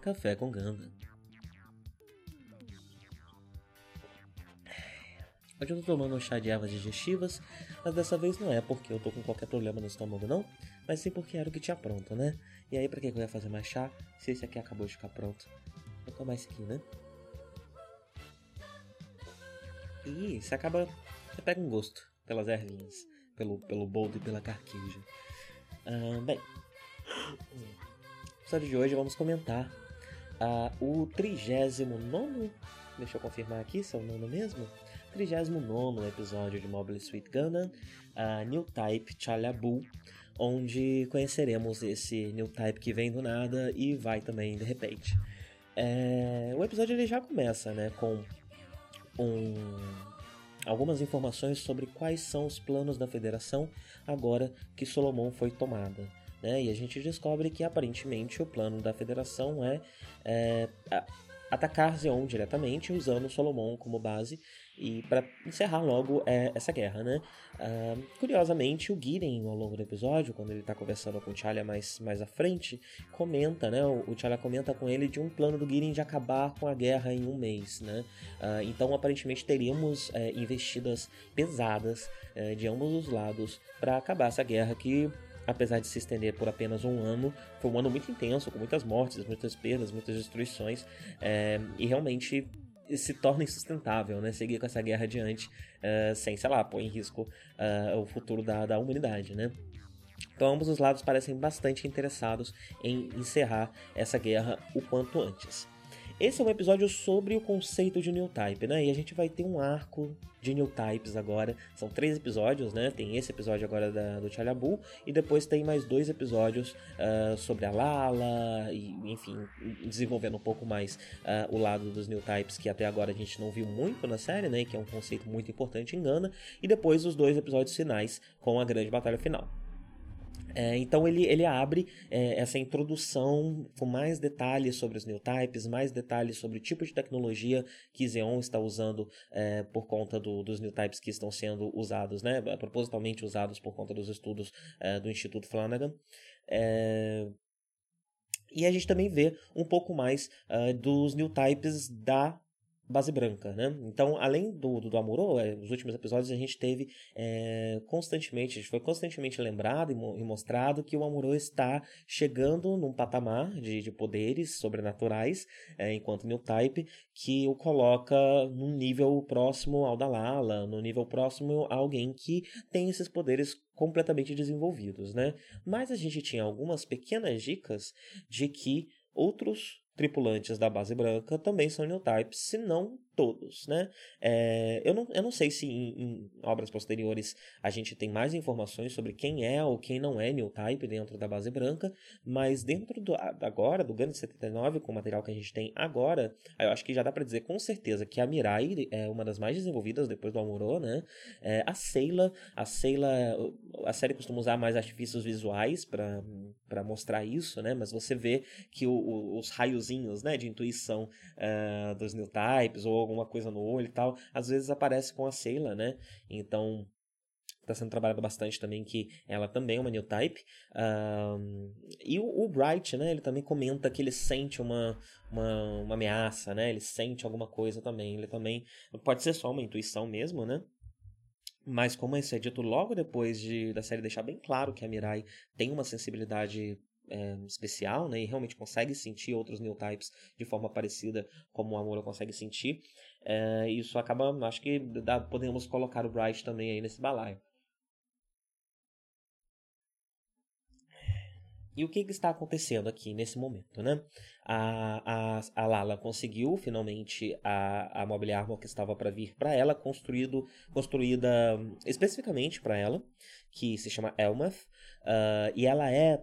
Café com Ganda. Hoje eu tô tomando um chá de ervas digestivas, mas dessa vez não é porque eu tô com qualquer problema no estômago não, mas sim porque era o que tinha pronto, né? E aí pra que eu ia fazer mais chá se esse aqui acabou de ficar pronto? Vou tomar esse aqui, né? E você acaba, você pega um gosto pelas ervinhas, pelo, pelo boldo e pela carqueja. Uh, bem, no episódio de hoje vamos comentar uh, o 39. Deixa eu confirmar aqui se é o nono mesmo. 39 episódio de Mobile Suit Gundam, uh, New Type Chalabu, onde conheceremos esse New Type que vem do nada e vai também de repente. É, o episódio ele já começa né, com um algumas informações sobre quais são os planos da federação agora que Solomon foi tomada. Né? E a gente descobre que aparentemente o plano da federação é, é atacar Zeon diretamente usando Solomon como base e para encerrar logo é, essa guerra, né? Uh, curiosamente, o Gideon, ao longo do episódio, quando ele está conversando com o T'Challa mais, mais à frente, comenta, né? O, o T'Challa comenta com ele de um plano do Gideon de acabar com a guerra em um mês, né? Uh, então, aparentemente, teríamos é, investidas pesadas é, de ambos os lados para acabar essa guerra que apesar de se estender por apenas um ano, foi um ano muito intenso, com muitas mortes, muitas perdas, muitas destruições, é, e realmente se torna insustentável, né? Seguir com essa guerra adiante uh, sem, sei lá, pôr em risco uh, o futuro da, da humanidade, né? Então, ambos os lados parecem bastante interessados em encerrar essa guerra o quanto antes. Esse é um episódio sobre o conceito de New Type, né? E a gente vai ter um arco de New Types agora. São três episódios, né? Tem esse episódio agora da, do Chalabu e depois tem mais dois episódios uh, sobre a Lala e, enfim, desenvolvendo um pouco mais uh, o lado dos New Types que até agora a gente não viu muito na série, né? Que é um conceito muito importante em Gana. E depois os dois episódios finais com a grande batalha final. É, então ele, ele abre é, essa introdução com mais detalhes sobre os new types, mais detalhes sobre o tipo de tecnologia que Xeon está usando é, por conta do, dos new types que estão sendo usados, né, propositalmente usados por conta dos estudos é, do Instituto Flanagan. É, e a gente também vê um pouco mais uh, dos new types da base branca, né? Então, além do, do, do Amuro, é, nos últimos episódios a gente teve é, constantemente, a gente foi constantemente lembrado e, mo e, mostrado que o Amuro está chegando num patamar de, de poderes sobrenaturais, é, enquanto New Type, que o coloca num nível próximo ao da Lala, no nível próximo a alguém que tem esses poderes completamente desenvolvidos, né? Mas a gente tinha algumas pequenas dicas de que outros tripulantes da base branca também são new types, se não todos, né? É, eu, não, eu não sei se em, em, obras posteriores a gente tem mais informações sobre quem é ou quem não é new type dentro da base branca, mas dentro do, agora, do Gundam 79, com o material que a gente tem agora, eu acho que já dá para dizer com certeza que a Mirai é uma das mais desenvolvidas depois do Amuro, né? É, a Seila, a Seila, a série costuma usar mais artifícios visuais para mostrar isso, né? Mas você vê que o, o, os raiozinhos, né, de intuição uh, dos new types ou alguma coisa no olho e tal, às vezes aparece com a Seila, né? Então está sendo trabalhado bastante também que ela também é uma new type. Um, e o, o, Bright né? Ele também comenta que ele sente uma, uma, uma, ameaça né? Ele sente alguma coisa também. Ele também pode ser só uma intuição mesmo né? Mas como isso é dito logo depois de da série deixar bem claro que a Mirai tem uma sensibilidade é, especial, né? E realmente consegue sentir outros new types de forma parecida como o Amuro consegue sentir. É, isso acaba, acho que dá, podemos colocar o Bright também aí nesse balaio. E o que, que, está acontecendo aqui nesse momento, né? A, a, a Lala conseguiu finalmente a, a Mobile Armor que estava para vir para ela, construído, construída especificamente para ela, que se chama Elmath, uh, e ela é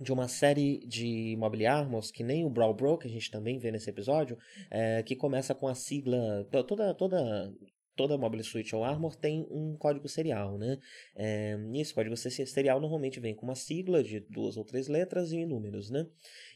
de uma série de Mobile Armors, que nem o Brawl Bro, que a gente também vê nesse episódio, é, que começa com a sigla, toda, toda toda Mobile Suite ou Armor tem um código serial, né? É, e esse código serial normalmente vem com uma sigla de duas ou três letras e números, né?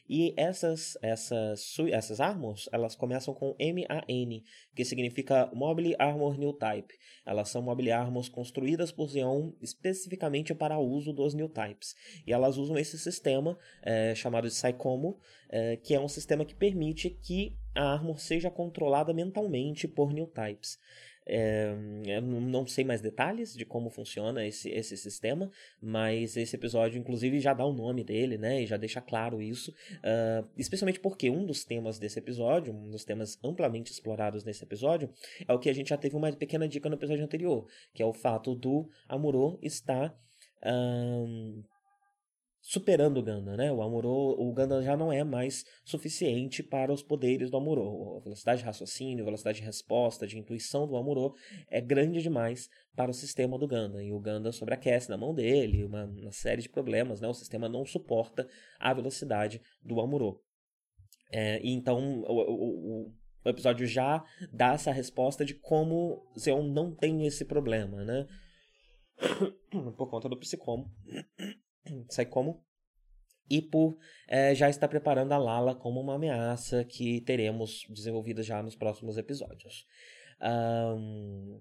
E essas, essas, essas armors, elas começam com MAN, que significa Mobile Armor New Type. Elas são Mobile Armors construídas por Xeon especificamente para o uso dos New Types. E elas usam esse sistema é, chamado de Psychomo, é, que é um sistema que permite que a Armor seja controlada mentalmente por New Types. É, não sei mais detalhes de como funciona esse, esse sistema, mas esse episódio, inclusive, já dá o nome dele, né? E já deixa claro isso. Uh, especialmente porque um dos temas desse episódio, um dos temas amplamente explorados nesse episódio, é o que a gente já teve uma pequena dica no episódio anterior, que é o fato do Amuro estar. Um, superando o Ganda, né? O Amuro, o Ganda já não é mais suficiente para os poderes do Amuro. A velocidade de raciocínio, a velocidade de resposta, de intuição do Amuro é grande demais para o sistema do Ganda. E o Ganda sobreaquece na mão dele, uma, uma série de problemas, né? O sistema não suporta a velocidade do Amuro. É, e então o, o, o episódio já dá essa resposta de como Zeon não tem esse problema, né? Por conta do psicomo sai como e por é, já estar preparando a Lala como uma ameaça que teremos desenvolvida já nos próximos episódios. Um,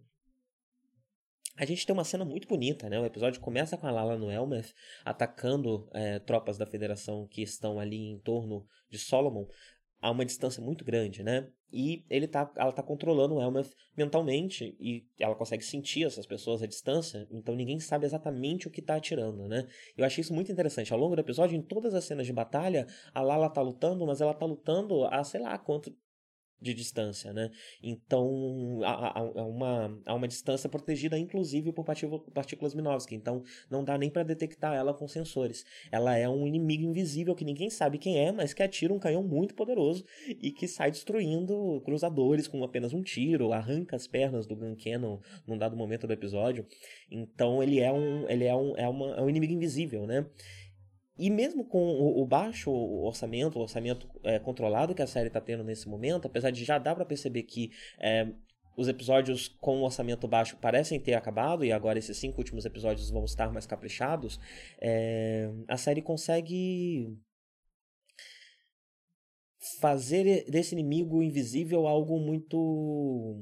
a gente tem uma cena muito bonita, né? O episódio começa com a Lala no Elmeth atacando é, tropas da Federação que estão ali em torno de Solomon a uma distância muito grande, né? E ele tá, ela tá controlando o Elmeth mentalmente e ela consegue sentir essas pessoas à distância, então ninguém sabe exatamente o que tá atirando, né? Eu achei isso muito interessante. Ao longo do episódio, em todas as cenas de batalha, a Lala tá lutando, mas ela tá lutando a, sei lá, quanto de distância, né? Então há, há, uma, há uma distância protegida, inclusive por partículas Minovsky. Então não dá nem para detectar ela com sensores. Ela é um inimigo invisível que ninguém sabe quem é, mas que atira um canhão muito poderoso e que sai destruindo cruzadores com apenas um tiro, arranca as pernas do Gun Cannon num dado momento do episódio. Então ele é um, ele é um, é uma, é um inimigo invisível, né? E mesmo com o, o baixo orçamento, o orçamento é, controlado que a série está tendo nesse momento, apesar de já dar para perceber que é, os episódios com orçamento baixo parecem ter acabado, e agora esses cinco últimos episódios vão estar mais caprichados, é, a série consegue fazer desse inimigo invisível algo muito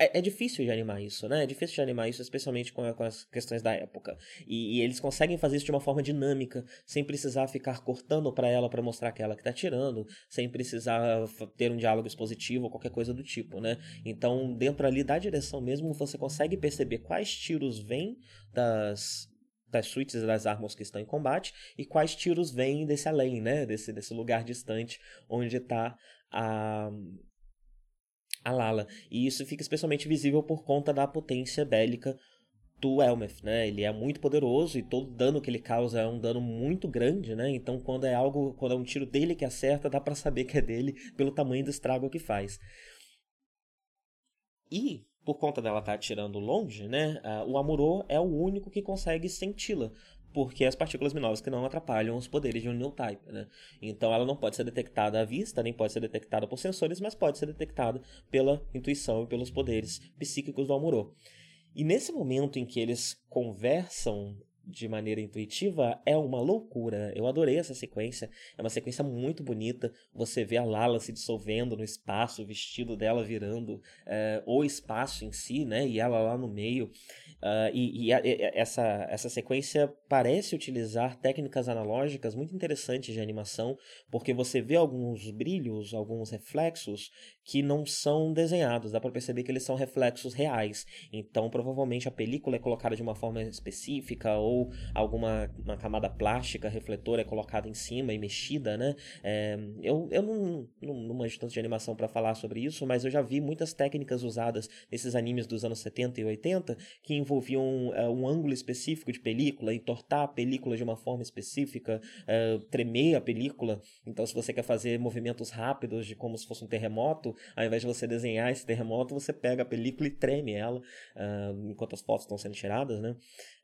é, é, difícil de animar isso, né? É difícil de animar isso, especialmente com, com as questões da época. E, e, eles conseguem fazer isso de uma forma dinâmica, sem precisar ficar cortando para ela para mostrar que ela que tá tirando, sem precisar ter um diálogo expositivo ou qualquer coisa do tipo, né? Então, dentro ali da direção mesmo, você consegue perceber quais tiros vêm das, das suítes das armas que estão em combate e quais tiros vêm desse além, né? Desse, desse lugar distante onde está a a Lala. E isso fica especialmente visível por conta da potência bélica do Elmeth, né? Ele é muito poderoso e todo dano que ele causa é um dano muito grande, né? Então quando é algo, quando é um tiro dele que acerta, dá para saber que é dele pelo tamanho do estrago que faz. E por conta dela estar tá atirando longe, né? o Amuro é o único que consegue senti-la porque as partículas minovas que não atrapalham os poderes de um new type, né? Então ela não pode ser detectada à vista, nem pode ser detectada por sensores, mas pode ser detectada pela intuição e pelos poderes psíquicos do Amuro. E nesse momento em que eles conversam de maneira intuitiva é uma loucura. Eu adorei essa sequência. É uma sequência muito bonita. Você vê a Lala se dissolvendo no espaço, o vestido dela virando é, o espaço em si, né? E ela lá no meio. Uh, e, e, a, e essa, essa sequência parece utilizar técnicas analógicas muito interessantes de animação, porque você vê alguns brilhos, alguns reflexos que não são desenhados, dá para perceber que eles são reflexos reais. Então, provavelmente a película é colocada de uma forma específica ou alguma uma camada plástica, refletor é colocada em cima e mexida, né? É, eu eu não, não, não manjo tanto de animação para falar sobre isso, mas eu já vi muitas técnicas usadas nesses animes dos anos 70 e 80 que envolviam uh, um ângulo específico de película, entortar a película de uma forma específica, uh, tremer a película. Então, se você quer fazer movimentos rápidos de como se fosse um terremoto, ao invés de você desenhar esse terremoto, você pega a película e treme ela uh, enquanto as fotos estão sendo tiradas, né?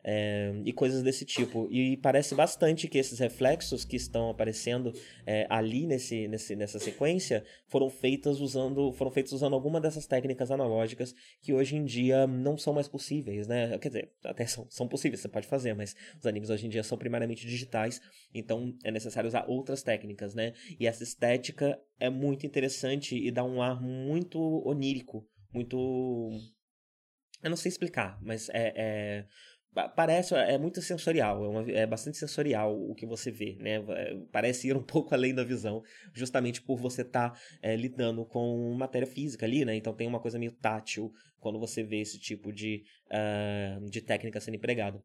É, e coisas desse tipo. E parece bastante que esses reflexos que estão aparecendo é, ali nesse, nesse, nessa sequência foram feitas usando foram feitos usando alguma dessas técnicas analógicas que hoje em dia não são mais possíveis, né? Quer dizer, até são, são possíveis, você pode fazer, mas os animes hoje em dia são primariamente digitais, então é necessário usar outras técnicas, né? E essa estética é muito interessante e dá um ar muito onírico, muito eu não sei explicar, mas é, é parece é muito sensorial, é, uma, é, bastante sensorial o que você vê, né? É, parece ir um pouco além da visão, justamente por você estar tá, é, lidando com matéria física ali, né? Então tem uma coisa meio tátil quando você vê esse tipo de, uh, de técnica sendo empregada.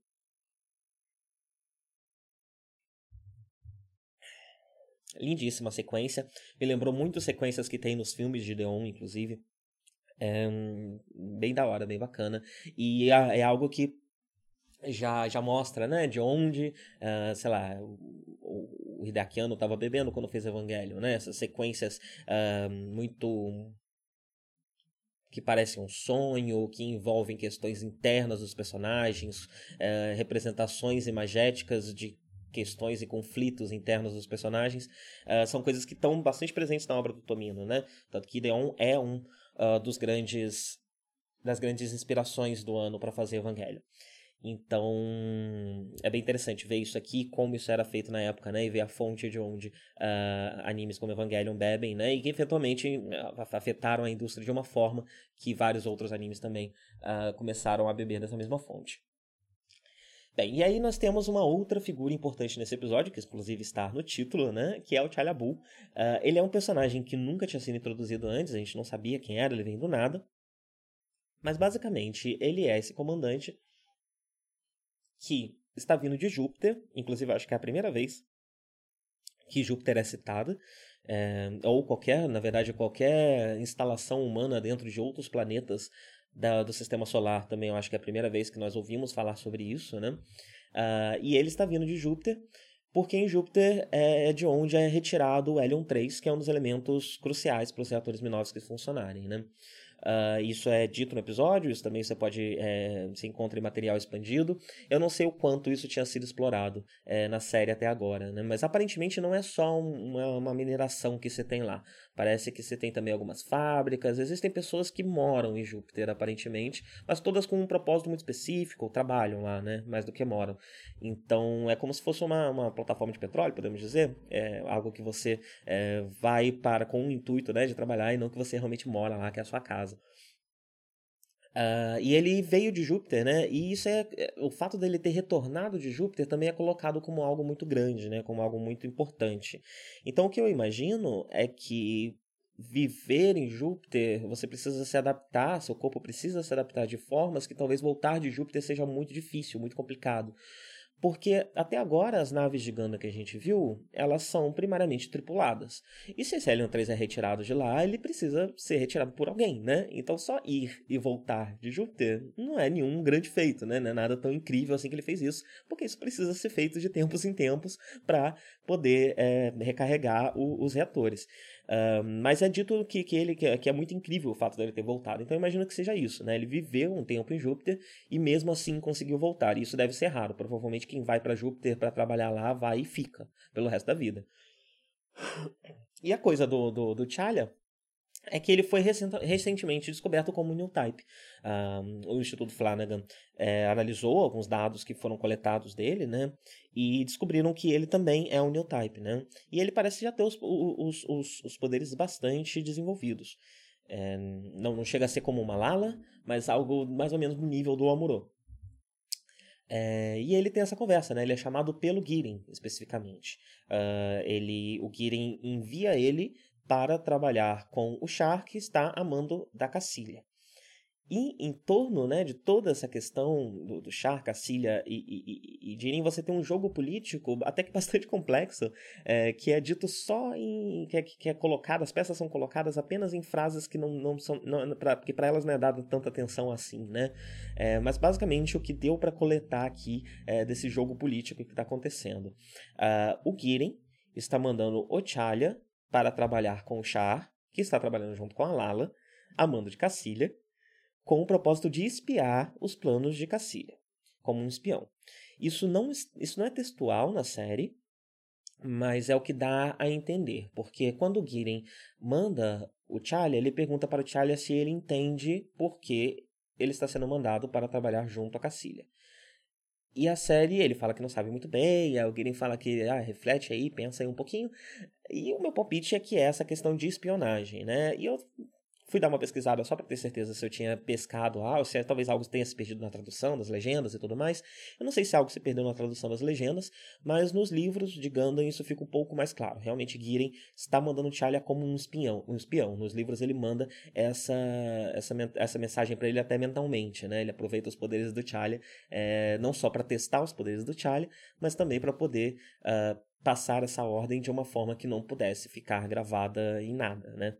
Lindíssima sequência. Me lembrou muito sequências que tem nos filmes de Deon, inclusive. É bem da hora, bem bacana. E é, é algo que já, já mostra, né, de onde, uh, sei lá, o, o Hideakiano estava bebendo quando fez Evangelho, né, essas sequências uh, muito que parecem um sonho, que envolvem questões internas dos personagens, uh, representações imagéticas de questões e conflitos internos dos personagens, são coisas que estão bastante presentes na obra do Tomino, né, tanto que Ideon é um dos grandes das grandes inspirações do ano para fazer Evangelho. Então, é bem interessante ver isso aqui, como isso era feito na época, né? E ver a fonte de onde uh, animes como Evangelion bebem, né? E que eventualmente afetaram a indústria de uma forma que vários outros animes também uh, começaram a beber dessa mesma fonte. Bem, e aí nós temos uma outra figura importante nesse episódio, que inclusive está no título, né? Que é o Chalabu. Uh, ele é um personagem que nunca tinha sido introduzido antes, a gente não sabia quem era, ele vem do nada. Mas basicamente, ele é esse comandante que está vindo de Júpiter, inclusive acho que é a primeira vez que Júpiter é citado, é, ou qualquer, na verdade, qualquer instalação humana dentro de outros planetas da, do sistema solar também, eu acho que é a primeira vez que nós ouvimos falar sobre isso, né? Uh, e ele está vindo de Júpiter, porque em Júpiter é de onde é retirado o Helium 3, que é um dos elementos cruciais para os reatores minóficos funcionarem, né? Uh, isso é dito no episódio, isso também você pode é, se encontra em material expandido. Eu não sei o quanto isso tinha sido explorado é, na série até agora, né? mas aparentemente não é só uma, uma, mineração que você tem lá. Parece que você tem também algumas fábricas, existem pessoas que moram em Júpiter aparentemente, mas todas com um propósito muito específico, trabalham lá, né? mais do que moram. Então é como se fosse uma, uma plataforma de petróleo, podemos dizer, é algo que você é, vai para com o intuito né, de trabalhar e não que você realmente mora lá, que é a sua casa. Uh, e ele veio de Júpiter, né? E isso é, é. O fato dele ter retornado de Júpiter também é colocado como algo muito grande, né? Como algo muito importante. Então o que eu imagino é que viver em Júpiter, você precisa se adaptar, seu corpo precisa se adaptar de formas que talvez voltar de Júpiter seja muito difícil, muito complicado. Porque até agora as naves de Ganda que a gente viu, elas são primariamente tripuladas. E se esse Helion 3 é retirado de lá, ele precisa ser retirado por alguém, né? Então só ir e voltar de Júpiter não é nenhum grande feito, né? Não é nada tão incrível assim que ele fez isso, porque isso precisa ser feito de tempos em tempos para poder é, recarregar o, os reatores. Mas é dito que, que ele que é, que é, muito incrível o fato dele ter voltado. Então eu imagino que seja isso, né? Ele viveu um tempo em Júpiter e mesmo assim conseguiu voltar. E isso deve ser raro. Provavelmente quem vai para Júpiter para trabalhar lá vai e fica pelo resto da vida. E a coisa do, do, do é que ele foi recentemente descoberto como New Type. Um, o Instituto Flanagan é, analisou alguns dados que foram coletados dele, né? E descobriram que ele também é um New Type, né? E ele parece já ter os, os, os, os poderes bastante desenvolvidos. É, não, não chega a ser como uma Lala, mas algo mais ou menos no nível do Amuro. É, e ele tem essa conversa, né? Ele é chamado pelo Girin, especificamente. Uh, ele, o Girin envia ele para trabalhar com o Char, que está amando da Cacilha. E em torno né, de toda essa questão do, do Char, Cacilha e, e, e, Jirin, você tem um jogo político até que bastante complexo, é, que é dito só em. Que é, que é colocado, as peças são colocadas apenas em frases que não, não são. Não, pra, porque para elas não é dado tanta atenção assim, né? É, mas basicamente o que deu para coletar aqui é, desse jogo político que está acontecendo. Uh, o Giren está mandando o Chalya para trabalhar com o Char, que está trabalhando junto com a Lala, amando de Cacilha com o propósito de espiar os planos de Cacilha, como um espião. Isso não, isso não é textual na série, mas é o que dá a entender, porque quando o Giren manda o Chalia, ele pergunta para o Chalia se ele entende por que ele está sendo mandado para trabalhar junto a Cacilha. E a série, ele fala que não sabe muito bem, Giren fala que ah, reflete aí, pensa aí um pouquinho. E o meu palpite é que é essa questão de espionagem, né? E eu Fui dar uma pesquisada só para ter certeza se eu tinha pescado algo, ah, se é, talvez algo tenha se perdido na tradução das legendas e tudo mais. Eu não sei se algo se perdeu na tradução das legendas, mas nos livros de Gundam isso fica um pouco mais claro. Realmente Giren está mandando Chalia como um espião, um espião. Nos livros ele manda essa essa, essa mensagem para ele até mentalmente, né? Ele aproveita os poderes do Chalia, é, não só para testar os poderes do Chalia, mas também para poder uh, passar essa ordem de uma forma que não pudesse ficar gravada em nada, né?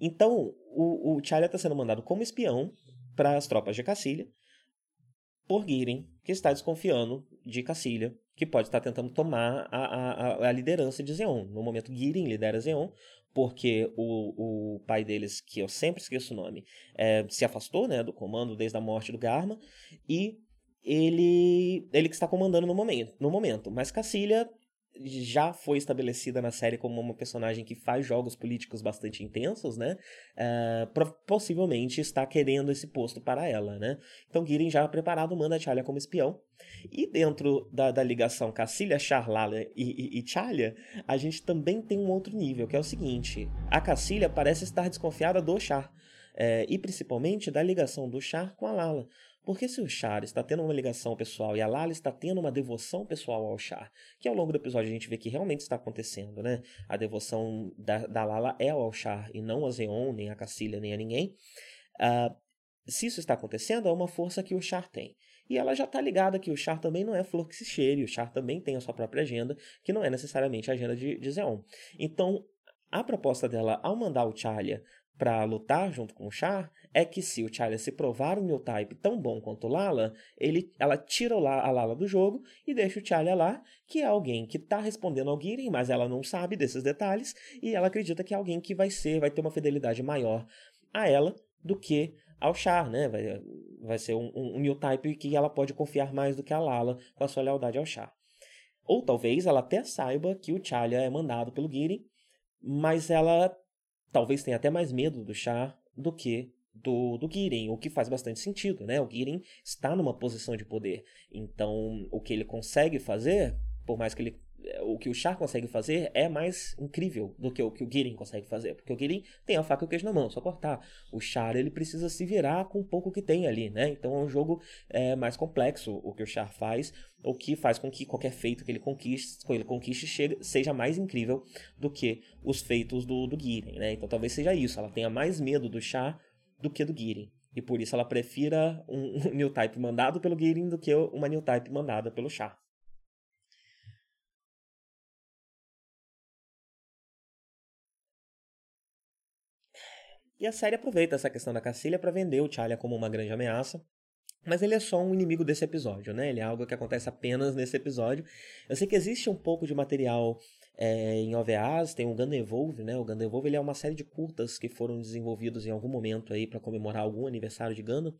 Então, o, o Charlie está sendo mandado como espião para as tropas de Cacilha por Giren, que está desconfiando de Cacilha, que pode estar tentando tomar a, a, a liderança de Zeon. No momento, Giren lidera Zeon, porque o, o pai deles, que eu sempre esqueço o nome, é, se afastou né, do comando desde a morte do Garma, e ele, ele que está comandando no momento. No momento. Mas Cacilha já foi estabelecida na série como uma personagem que faz jogos políticos bastante intensos, né? Uh, possivelmente está querendo esse posto para ela, né? Então Girin já preparado manda Chalia como espião. E dentro da, da ligação Cacilha, Charlala e, e, e Chalia, a gente também tem um outro nível, que é o seguinte. A Cacilha parece estar desconfiada do Char. É, e principalmente da ligação do Char com a Lala. Porque se o Char está tendo uma ligação pessoal e a Lala está tendo uma devoção pessoal ao Char, que ao longo do episódio a gente vê que realmente está acontecendo, né? A devoção da, da Lala é ao Char e não a Zeon, nem a Cacilha, nem a ninguém. Uh, se isso está acontecendo, é uma força que o Char tem. E ela já está ligada que o Char também não é flor que se cheire, o Char também tem a sua própria agenda, que não é necessariamente a agenda de, de Zeon. Então, a proposta dela, ao mandar o Charlia para lutar junto com o Char é que se o Charlie se provar um new type tão bom quanto Lala, ele, ela tira a Lala do jogo e deixa o Charlie lá, que é alguém que está respondendo ao Giren, mas ela não sabe desses detalhes e ela acredita que é alguém que vai ser, vai ter uma fidelidade maior a ela do que ao Char, né? Vai, vai ser um, um, um que ela pode confiar mais do que a Lala com a sua lealdade ao Char. Ou talvez ela até saiba que o Charlie é mandado pelo Giren, mas ela talvez tenha até mais medo do Char do que do, do Giren, o que faz bastante sentido, né? O Giren está numa posição de poder. Então, o que ele consegue fazer, por mais que ele o que o Char consegue fazer é mais incrível do que o que o Girin consegue fazer. Porque o Girin tem a faca e o queijo na mão, só cortar. O Char, ele precisa se virar com o pouco que tem ali, né? Então é um jogo é, mais complexo o que o Char faz, o que faz com que qualquer feito que ele conquiste, que ele conquiste chegue, seja mais incrível do que os feitos do, do Girin, né? Então talvez seja isso, ela tenha mais medo do Char do que do Girin. E por isso ela prefira um, um new type mandado pelo Girin do que uma new type mandada pelo Char. E a série aproveita essa questão da Cacilha para vender o Charlie como uma grande ameaça. Mas ele é só um inimigo desse episódio, né? Ele é algo que acontece apenas nesse episódio. Eu sei que existe um pouco de material é, em OVAs, tem o Gundam Evolve, né? O Gundam Evolve ele é uma série de curtas que foram desenvolvidos em algum momento aí para comemorar algum aniversário de Gundam.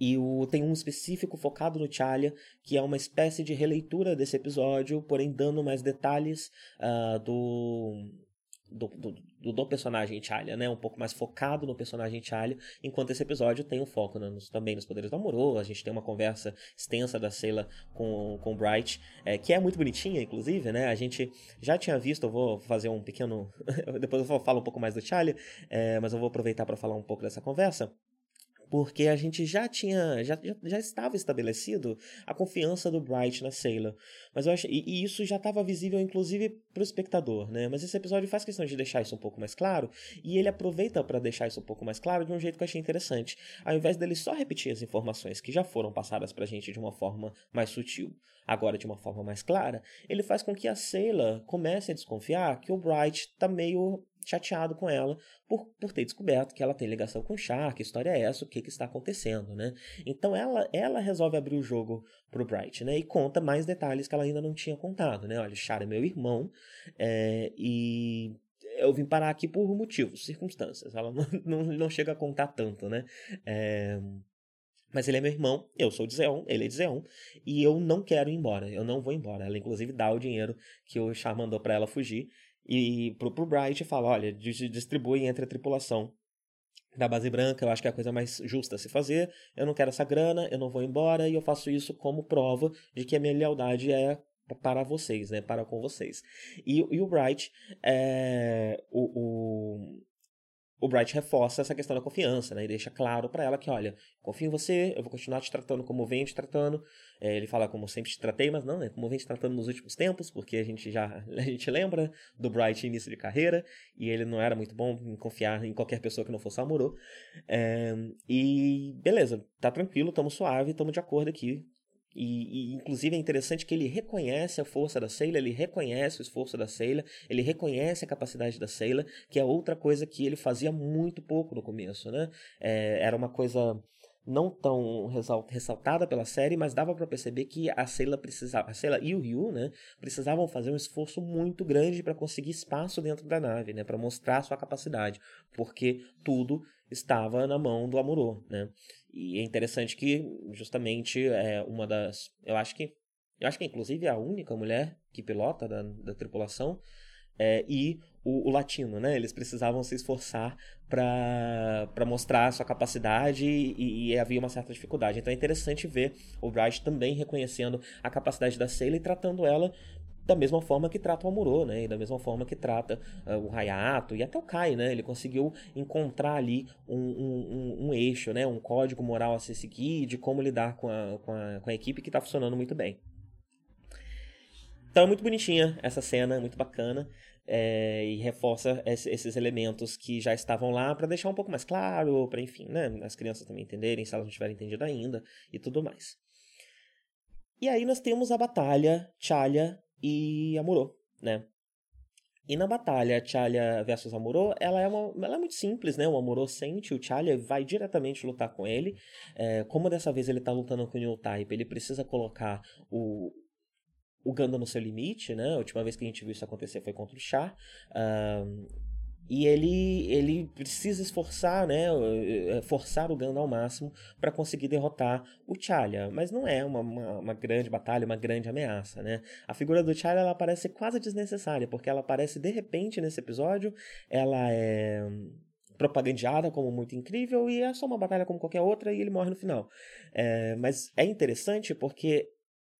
E o, tem um específico focado no Chalia, que é uma espécie de releitura desse episódio, porém dando mais detalhes uh, do, do, do, do, personagem Chalia, né? Um pouco mais focado no personagem Chalia, enquanto esse episódio tem um foco né? nos, também nos poderes do Amorô. A gente tem uma conversa extensa da Sayla com, com o Bright, é, que é muito bonitinha, inclusive, né? A gente já tinha visto, eu vou fazer um pequeno. Depois eu falo um pouco mais do Chalia, é, mas eu vou aproveitar para falar um pouco dessa conversa porque a gente já tinha, já, já, estava estabelecido a confiança do Bright na Sailor. Mas eu acho, e, e isso já estava visível, inclusive, para o espectador, né? Mas esse episódio faz questão de deixar isso um pouco mais claro, e ele aproveita para deixar isso um pouco mais claro de um jeito que eu achei interessante. Ao invés dele só repetir as informações que já foram passadas pra gente de uma forma mais sutil, agora de uma forma mais clara, ele faz com que a Sailor comece a desconfiar que o Bright tá meio chateado com ela por, por ter descoberto que ela tem ligação com o Char, que história é essa, o que, que está acontecendo, né? Então ela, ela resolve abrir o jogo pro Bright, né? E conta mais detalhes que ela ainda não tinha contado, né? Olha, o Char é meu irmão é, e eu vim parar aqui por motivos, circunstâncias. Ela não, não, não chega a contar tanto, né? É, mas ele é meu irmão, eu sou de Zeon, ele é de Zeon, e eu não quero ir embora, eu não vou embora. Ela, inclusive, dá o dinheiro que o Char mandou para ela fugir, e pro, pro Bright fala, olha, distribui entre a tripulação da base branca, eu acho que é a coisa mais justa a se fazer, eu não quero essa grana, eu não vou embora, e eu faço isso como prova de que a minha lealdade é para vocês, né, para com vocês. E, e o Bright, é, o, o o Bright reforça essa questão da confiança, né? E deixa claro para ela que, olha, confio em você, eu vou continuar te tratando como venho te tratando. É, ele fala como sempre te tratei, mas não, é como venho te tratando nos últimos tempos, porque a gente já a gente lembra do Bright início de carreira, e ele não era muito bom em confiar em qualquer pessoa que não fosse Amorô. É, e beleza, tá tranquilo, tamo suave, tamo de acordo aqui. E, e, inclusive é interessante que ele reconhece a força da Sailor, ele reconhece o esforço da Sailor, ele reconhece a capacidade da Sailor, que é outra coisa que ele fazia muito pouco no começo, né? É, era uma coisa não tão ressaltada pela série, mas dava para perceber que a Sailor precisava, a e o Ryu, né, precisavam fazer um esforço muito grande para conseguir espaço dentro da nave, né, para mostrar sua capacidade, porque tudo estava na mão do Amuro, né? E é interessante que justamente é uma das, eu acho que eu acho que inclusive é a única mulher que pilota da, da tripulação é, e o, o, latino, né? Eles precisavam se esforçar para mostrar a sua capacidade e, e, havia uma certa dificuldade. Então é interessante ver o Bright também reconhecendo a capacidade da Sailor e tratando ela da mesma forma que trata o Amuro, né? E da mesma forma que trata uh, o Hayato e até o Kai, né? Ele conseguiu encontrar ali um, um, um, eixo, né? Um código moral a se seguir de como lidar com a, com a, com a equipe que está funcionando muito bem. Então é muito bonitinha essa cena, muito bacana. É, e reforça esses elementos que já estavam lá para deixar um pouco mais claro, para enfim, né, as crianças também entenderem, se elas não tiverem entendido ainda e tudo mais. E aí nós temos a batalha Chalya e Amuro, né? E na batalha Chalya versus Amuro, ela é, uma, ela é muito simples, né? O Amuro sente o Chalya vai diretamente lutar com ele. É, como dessa vez ele tá lutando com o New Type, ele precisa colocar o, o Ganda no seu limite, né? A última vez que a gente viu isso acontecer foi contra o. Um, e ele, ele precisa esforçar, né, eh, forçar o Ganda ao máximo para conseguir derrotar o Chalya. Mas não é uma, uma, uma, grande batalha, uma grande ameaça, né? A figura do Chalya ela parece quase desnecessária, porque ela aparece de repente nesse episódio, ela é propagandeada como muito incrível e é só uma batalha como qualquer outra e ele morre no final. É, mas é interessante porque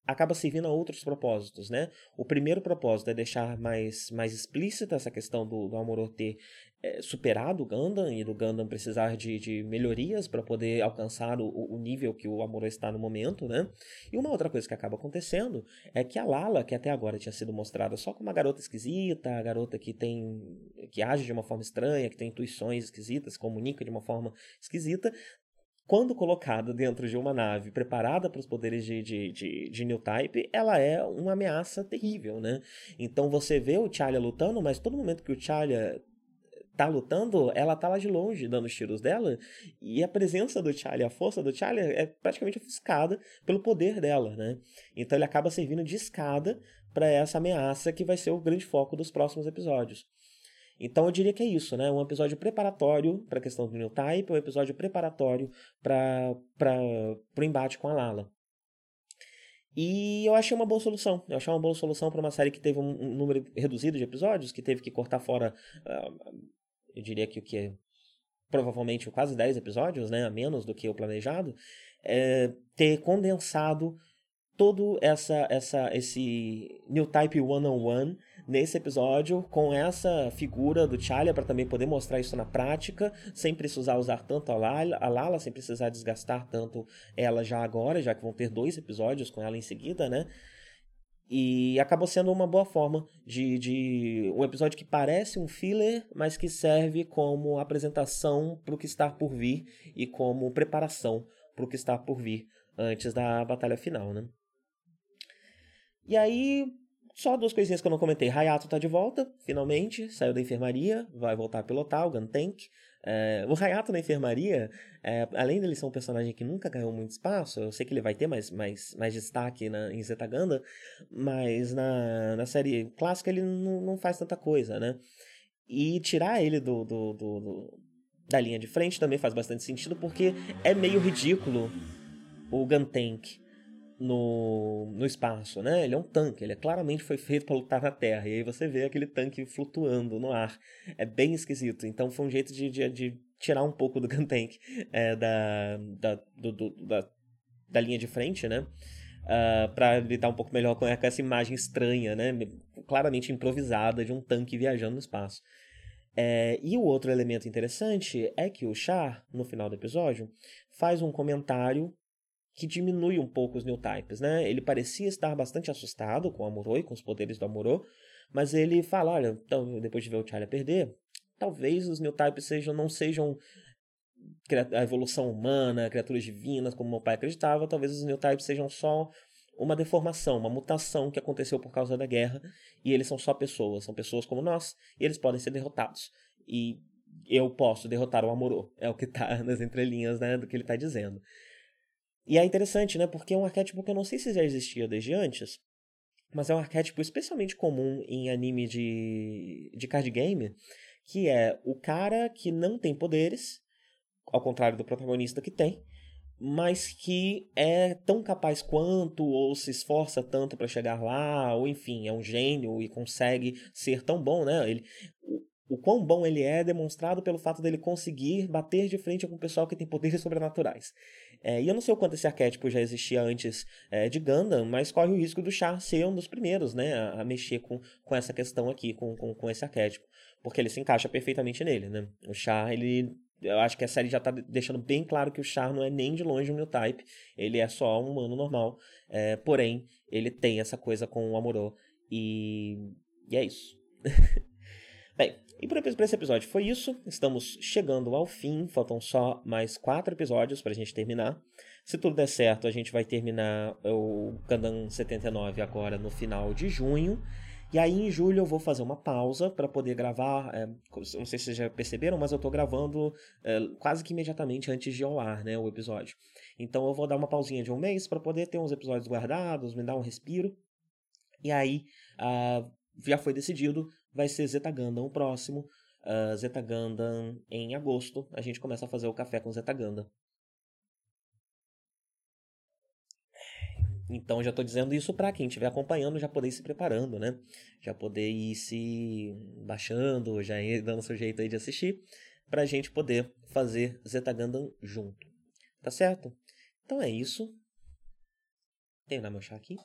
acaba servindo a outros propósitos, né? O primeiro propósito é deixar mais, mais explícita essa questão do, do ter é, superado o Gundam e do Gundam precisar de, de melhorias para poder alcançar o, o, nível que o Amuro está no momento, né? E uma outra coisa que acaba acontecendo é que a Lala, que até agora tinha sido mostrada só como uma garota esquisita, a garota que tem que age de uma forma estranha, que tem intuições esquisitas, comunica de uma forma esquisita, quando colocada dentro de uma nave preparada para os poderes de, de, de, de ela é uma ameaça terrível, né? Então você vê o Chalya lutando, mas todo momento que o Chalya tá lutando, ela tá lá de longe dando os tiros dela, e a presença do Chalya, a força do Chalya é praticamente ofuscada pelo poder dela, né? Então ele acaba servindo de escada para essa ameaça que vai ser o grande foco dos próximos episódios. Então eu diria que é isso, né? Um episódio preparatório para a questão do New Type, um episódio preparatório para o embate com a Lala. E eu achei uma boa solução. Eu achei uma boa solução para uma série que teve um, um, número reduzido de episódios, que teve que cortar fora, uh, eu diria que o que é provavelmente quase 10 episódios, né? A menos do que o planejado. É, ter condensado todo essa, essa, esse New Type One on One nesse episódio com essa figura do Charlie para também poder mostrar isso na prática, sem precisar usar tanto a Lala, a Lala, sem precisar desgastar tanto ela já agora, já que vão ter dois episódios com ela em seguida, né? E acabou sendo uma boa forma de, de um episódio que parece um filler, mas que serve como apresentação para o que está por vir e como preparação para o que está por vir antes da batalha final, né? E aí, só duas coisinhas que eu não comentei. Hayato tá de volta, finalmente, saiu da enfermaria, vai voltar a pilotar o Guntank. É, o Hayato na enfermaria, é, além dele ser um personagem que nunca ganhou muito espaço, eu sei que ele vai ter mais, mais, mais destaque na, em Zetaganda, mas na, na série clássica ele não, não faz tanta coisa, né? E tirar ele do, do, do, do, da linha de frente também faz bastante sentido, porque é meio ridículo o Guntank no, no espaço, né? Ele é um tanque, ele é, claramente foi feito para lutar na Terra. E aí você vê aquele tanque flutuando no ar. É bem esquisito. Então foi um jeito de, de, de tirar um pouco do Guntank é, da, da, do, do, da, da linha de frente, né? Uh, para lidar um pouco melhor com essa imagem estranha, né? Claramente improvisada de um tanque viajando no espaço. É, e o outro elemento interessante é que o Char, no final do episódio, faz um comentário que diminui um pouco os new types, né? Ele parecia estar bastante assustado com o Amuro e com os poderes do Amuro, mas ele fala, olha, então, depois de ver o Charlie perder, talvez os new types sejam, não sejam a evolução humana, criaturas divinas, como meu pai acreditava, talvez os new types sejam só uma deformação, uma mutação que aconteceu por causa da guerra, e eles são só pessoas, são pessoas como nós, e eles podem ser derrotados. E eu posso derrotar o Amuro, é o que está nas entrelinhas né, do que ele está dizendo. E é interessante, né? Porque é um arquétipo que eu não sei se já existia desde antes, mas é um arquétipo especialmente comum em anime de, de card game, que é o cara que não tem poderes, ao contrário do protagonista que tem, mas que é tão capaz quanto ou se esforça tanto para chegar lá, ou enfim, é um gênio e consegue ser tão bom, né? Ele, o quão bom ele é demonstrado pelo fato dele conseguir bater de frente com o pessoal que tem poderes sobrenaturais. É, e eu não sei o quanto esse arquétipo já existia antes é, de Gundam, mas corre o risco do Char ser um dos primeiros né, a, a mexer com, com essa questão aqui, com, com, com esse arquétipo. Porque ele se encaixa perfeitamente nele. Né? O Char, ele eu acho que a série já está deixando bem claro que o Char não é nem de longe um new type, ele é só um humano normal, é, porém, ele tem essa coisa com o Amorô, e, e é isso. bem, e para esse episódio foi isso. Estamos chegando ao fim. Faltam só mais quatro episódios para a gente terminar. Se tudo der certo, a gente vai terminar o Gundam 79 agora no final de junho. E aí em julho eu vou fazer uma pausa para poder gravar. É, não sei se vocês já perceberam, mas eu estou gravando é, quase que imediatamente antes de ao ar né, o episódio. Então eu vou dar uma pausinha de um mês para poder ter uns episódios guardados, me dar um respiro. E aí uh, já foi decidido vai ser Zeta Gundam o próximo. Uh, Zeta Gundam em agosto. A gente começa a fazer o café com Zeta Gundam. Então já estou dizendo isso para quem estiver acompanhando já poder ir se preparando, né? Já poder ir se baixando, já ir dando seu jeito aí de assistir, para a gente poder fazer Zeta Gundam junto. Tá certo? Então é isso. Terminar meu chá aqui.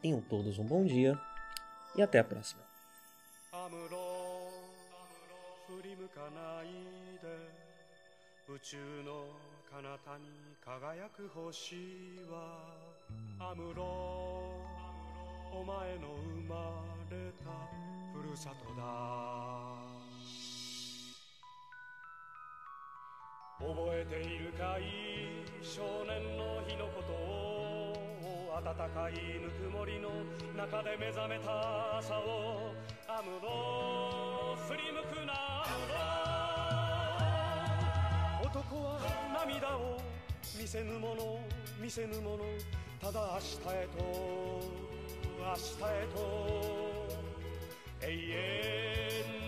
Tenham todos um bom dia e até a próxima. 宇宙の彼方に輝く星はアムロお前の生まれたふるさとだ覚えているかい少年の日のことを暖かいぬくもりの中で目覚めた朝をアムロ振り向くなアムロ男は涙を見せぬもの見せぬものただ明日へと明日へと永遠